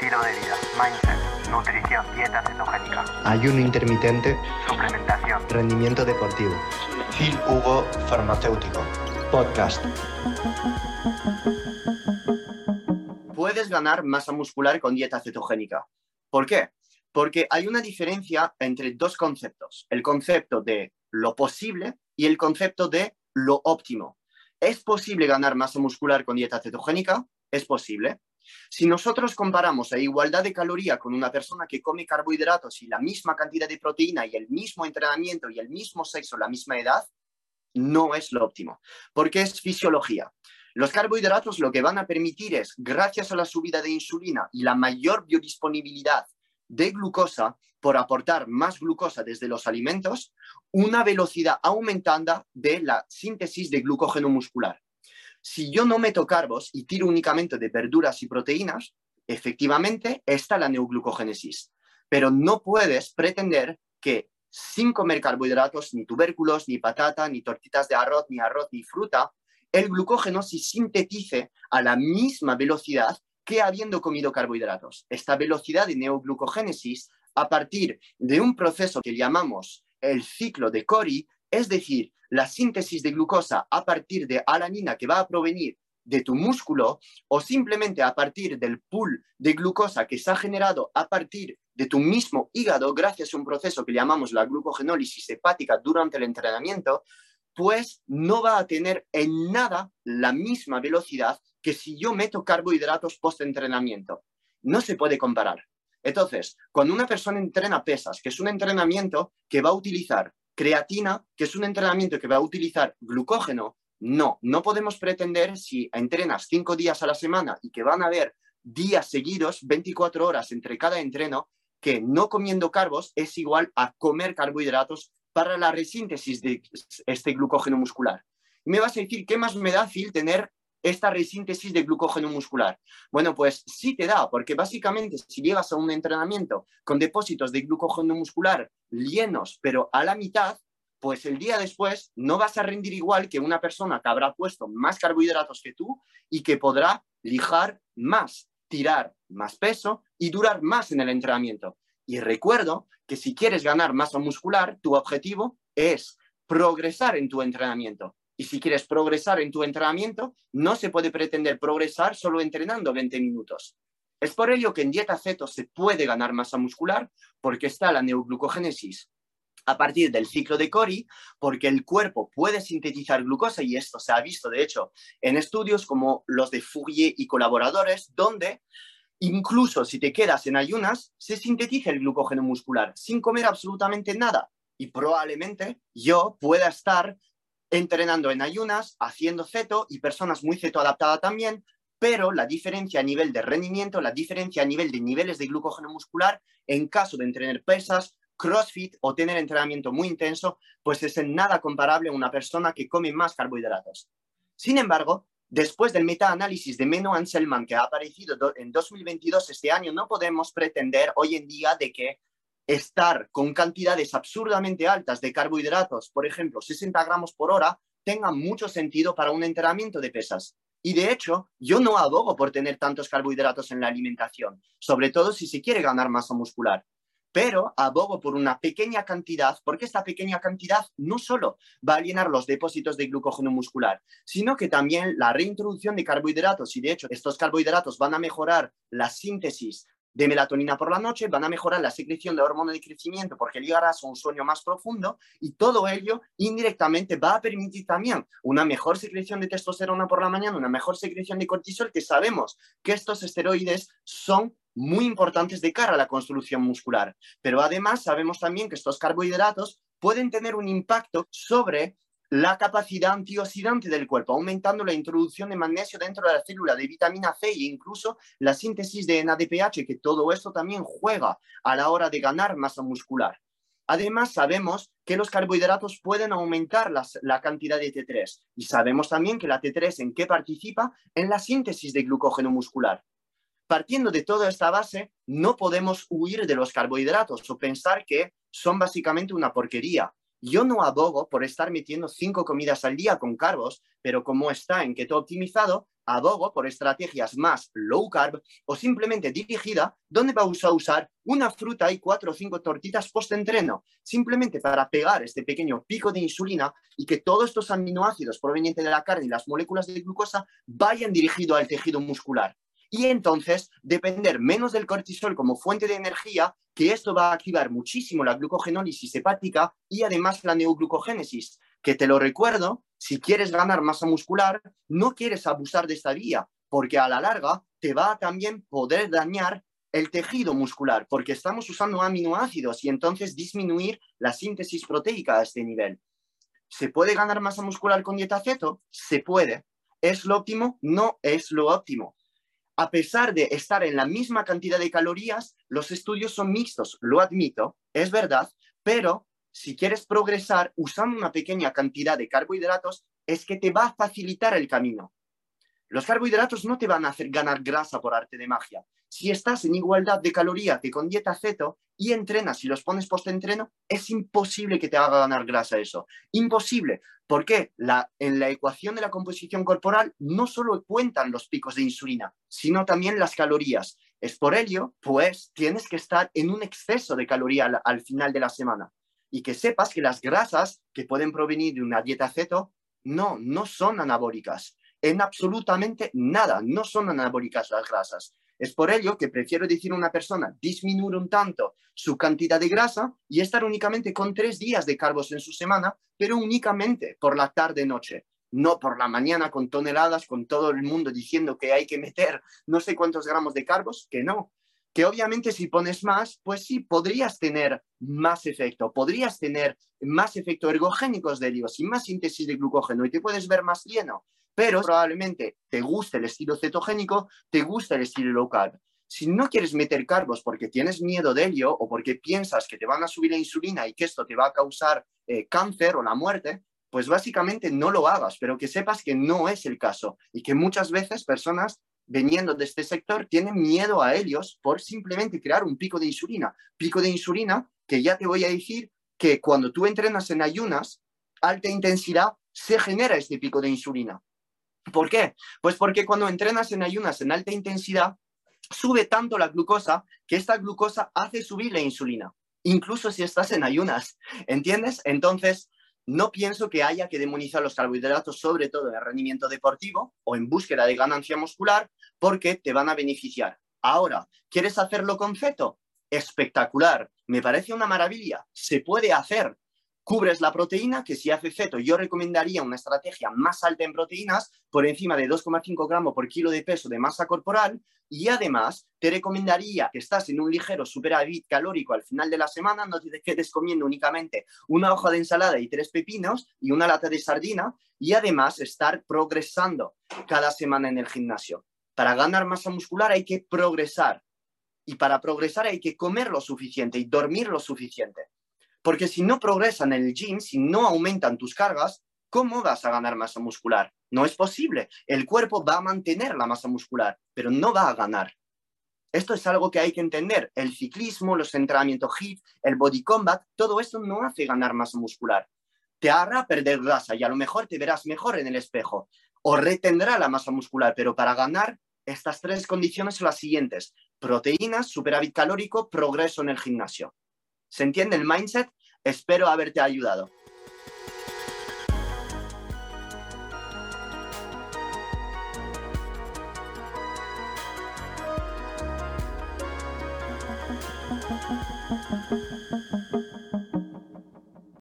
estilo de vida, mindset, nutrición, dieta cetogénica, ayuno intermitente, suplementación, rendimiento deportivo. Phil Hugo Farmacéutico. Podcast. Puedes ganar masa muscular con dieta cetogénica. ¿Por qué? Porque hay una diferencia entre dos conceptos, el concepto de lo posible y el concepto de lo óptimo. ¿Es posible ganar masa muscular con dieta cetogénica? Es posible. Si nosotros comparamos la igualdad de caloría con una persona que come carbohidratos y la misma cantidad de proteína y el mismo entrenamiento y el mismo sexo, la misma edad, no es lo óptimo, porque es fisiología. Los carbohidratos lo que van a permitir es, gracias a la subida de insulina y la mayor biodisponibilidad de glucosa por aportar más glucosa desde los alimentos, una velocidad aumentada de la síntesis de glucógeno muscular. Si yo no meto carbos y tiro únicamente de verduras y proteínas, efectivamente está la neoglucogénesis. Pero no puedes pretender que sin comer carbohidratos, ni tubérculos, ni patata, ni tortitas de arroz, ni arroz, ni fruta, el glucógeno se sintetice a la misma velocidad que habiendo comido carbohidratos. Esta velocidad de neoglucogénesis, a partir de un proceso que llamamos el ciclo de Cori, es decir, la síntesis de glucosa a partir de alanina que va a provenir de tu músculo o simplemente a partir del pool de glucosa que se ha generado a partir de tu mismo hígado gracias a un proceso que llamamos la glucogenólisis hepática durante el entrenamiento, pues no va a tener en nada la misma velocidad que si yo meto carbohidratos post-entrenamiento. No se puede comparar. Entonces, cuando una persona entrena pesas, que es un entrenamiento que va a utilizar creatina, que es un entrenamiento que va a utilizar glucógeno, no, no podemos pretender si entrenas cinco días a la semana y que van a haber días seguidos, 24 horas entre cada entreno, que no comiendo carbos es igual a comer carbohidratos para la resíntesis de este glucógeno muscular. Me vas a decir, ¿qué más me da, Phil, tener esta resíntesis de glucógeno muscular? Bueno, pues sí te da, porque básicamente si llegas a un entrenamiento con depósitos de glucógeno muscular llenos, pero a la mitad, pues el día después no vas a rendir igual que una persona que habrá puesto más carbohidratos que tú y que podrá lijar más, tirar más peso y durar más en el entrenamiento. Y recuerdo que si quieres ganar masa muscular, tu objetivo es progresar en tu entrenamiento. Y si quieres progresar en tu entrenamiento, no se puede pretender progresar solo entrenando 20 minutos. Es por ello que en dieta ceto se puede ganar masa muscular porque está la neoglucogénesis a partir del ciclo de Cori, porque el cuerpo puede sintetizar glucosa y esto se ha visto, de hecho, en estudios como los de Fourier y colaboradores, donde incluso si te quedas en ayunas, se sintetiza el glucógeno muscular sin comer absolutamente nada. Y probablemente yo pueda estar entrenando en ayunas, haciendo ceto y personas muy ceto adaptada también, pero la diferencia a nivel de rendimiento, la diferencia a nivel de niveles de glucógeno muscular, en caso de entrenar pesas, CrossFit o tener entrenamiento muy intenso, pues es en nada comparable a una persona que come más carbohidratos. Sin embargo, después del metaanálisis de Menno Anselman que ha aparecido en 2022 este año, no podemos pretender hoy en día de que estar con cantidades absurdamente altas de carbohidratos, por ejemplo, 60 gramos por hora, tenga mucho sentido para un entrenamiento de pesas. Y de hecho, yo no abogo por tener tantos carbohidratos en la alimentación, sobre todo si se quiere ganar masa muscular. Pero abogo por una pequeña cantidad, porque esta pequeña cantidad no solo va a llenar los depósitos de glucógeno muscular, sino que también la reintroducción de carbohidratos, y de hecho estos carbohidratos van a mejorar la síntesis de melatonina por la noche, van a mejorar la secreción de hormona de crecimiento porque llegarás a un sueño más profundo y todo ello indirectamente va a permitir también una mejor secreción de testosterona por la mañana, una mejor secreción de cortisol, que sabemos que estos esteroides son muy importantes de cara a la construcción muscular. Pero además sabemos también que estos carbohidratos pueden tener un impacto sobre la capacidad antioxidante del cuerpo, aumentando la introducción de magnesio dentro de la célula, de vitamina C e incluso la síntesis de NADPH, que todo esto también juega a la hora de ganar masa muscular. Además, sabemos que los carbohidratos pueden aumentar la cantidad de T3 y sabemos también que la T3 en qué participa en la síntesis de glucógeno muscular. Partiendo de toda esta base, no podemos huir de los carbohidratos o pensar que son básicamente una porquería yo no abogo por estar metiendo cinco comidas al día con carbos, pero como está en keto optimizado, abogo por estrategias más low carb o simplemente dirigida, donde vamos a usar una fruta y cuatro o cinco tortitas post-entreno, simplemente para pegar este pequeño pico de insulina y que todos estos aminoácidos provenientes de la carne y las moléculas de glucosa vayan dirigidos al tejido muscular. Y entonces depender menos del cortisol como fuente de energía, que esto va a activar muchísimo la glucogenólisis hepática y además la neoglucogénesis, que te lo recuerdo, si quieres ganar masa muscular, no quieres abusar de esta vía, porque a la larga te va a también poder dañar el tejido muscular, porque estamos usando aminoácidos y entonces disminuir la síntesis proteica a este nivel. ¿Se puede ganar masa muscular con dieta ceto? Se puede. ¿Es lo óptimo? No es lo óptimo. A pesar de estar en la misma cantidad de calorías, los estudios son mixtos, lo admito, es verdad, pero si quieres progresar usando una pequeña cantidad de carbohidratos, es que te va a facilitar el camino. Los carbohidratos no te van a hacer ganar grasa por arte de magia. Si estás en igualdad de calorías que con dieta ceto y entrenas y los pones post-entreno, es imposible que te haga ganar grasa eso. Imposible. ¿Por qué? en la ecuación de la composición corporal no solo cuentan los picos de insulina, sino también las calorías. Es por ello, pues, tienes que estar en un exceso de caloría al final de la semana y que sepas que las grasas que pueden provenir de una dieta ceto no, no son anabólicas. En absolutamente nada, no son anabólicas las grasas. Es por ello que prefiero decir a una persona disminuir un tanto su cantidad de grasa y estar únicamente con tres días de carbos en su semana, pero únicamente por la tarde-noche, no por la mañana con toneladas, con todo el mundo diciendo que hay que meter no sé cuántos gramos de carbos, que no que obviamente si pones más, pues sí, podrías tener más efecto, podrías tener más efecto ergogénicos de ellos y más síntesis de glucógeno y te puedes ver más lleno, pero probablemente te guste el estilo cetogénico, te gusta el estilo low carb. Si no quieres meter carbos porque tienes miedo de ello o porque piensas que te van a subir la insulina y que esto te va a causar eh, cáncer o la muerte, pues básicamente no lo hagas, pero que sepas que no es el caso y que muchas veces personas veniendo de este sector tienen miedo a ellos por simplemente crear un pico de insulina. Pico de insulina que ya te voy a decir que cuando tú entrenas en ayunas, alta intensidad, se genera este pico de insulina. ¿Por qué? Pues porque cuando entrenas en ayunas en alta intensidad, sube tanto la glucosa que esta glucosa hace subir la insulina, incluso si estás en ayunas. ¿Entiendes? Entonces, no pienso que haya que demonizar los carbohidratos, sobre todo en el rendimiento deportivo o en búsqueda de ganancia muscular, porque te van a beneficiar. Ahora, ¿quieres hacerlo con feto? Espectacular, me parece una maravilla, se puede hacer, cubres la proteína, que si hace feto yo recomendaría una estrategia más alta en proteínas, por encima de 2,5 gramos por kilo de peso de masa corporal, y además te recomendaría que estás en un ligero superávit calórico al final de la semana, no te quedes comiendo únicamente una hoja de ensalada y tres pepinos y una lata de sardina, y además estar progresando cada semana en el gimnasio. Para ganar masa muscular hay que progresar. Y para progresar hay que comer lo suficiente y dormir lo suficiente. Porque si no progresan en el gym, si no aumentan tus cargas, ¿cómo vas a ganar masa muscular? No es posible. El cuerpo va a mantener la masa muscular, pero no va a ganar. Esto es algo que hay que entender. El ciclismo, los entrenamientos HIIT, el body combat, todo esto no hace ganar masa muscular. Te hará perder grasa y a lo mejor te verás mejor en el espejo o retendrá la masa muscular, pero para ganar estas tres condiciones son las siguientes. Proteínas, superávit calórico, progreso en el gimnasio. ¿Se entiende el mindset? Espero haberte ayudado.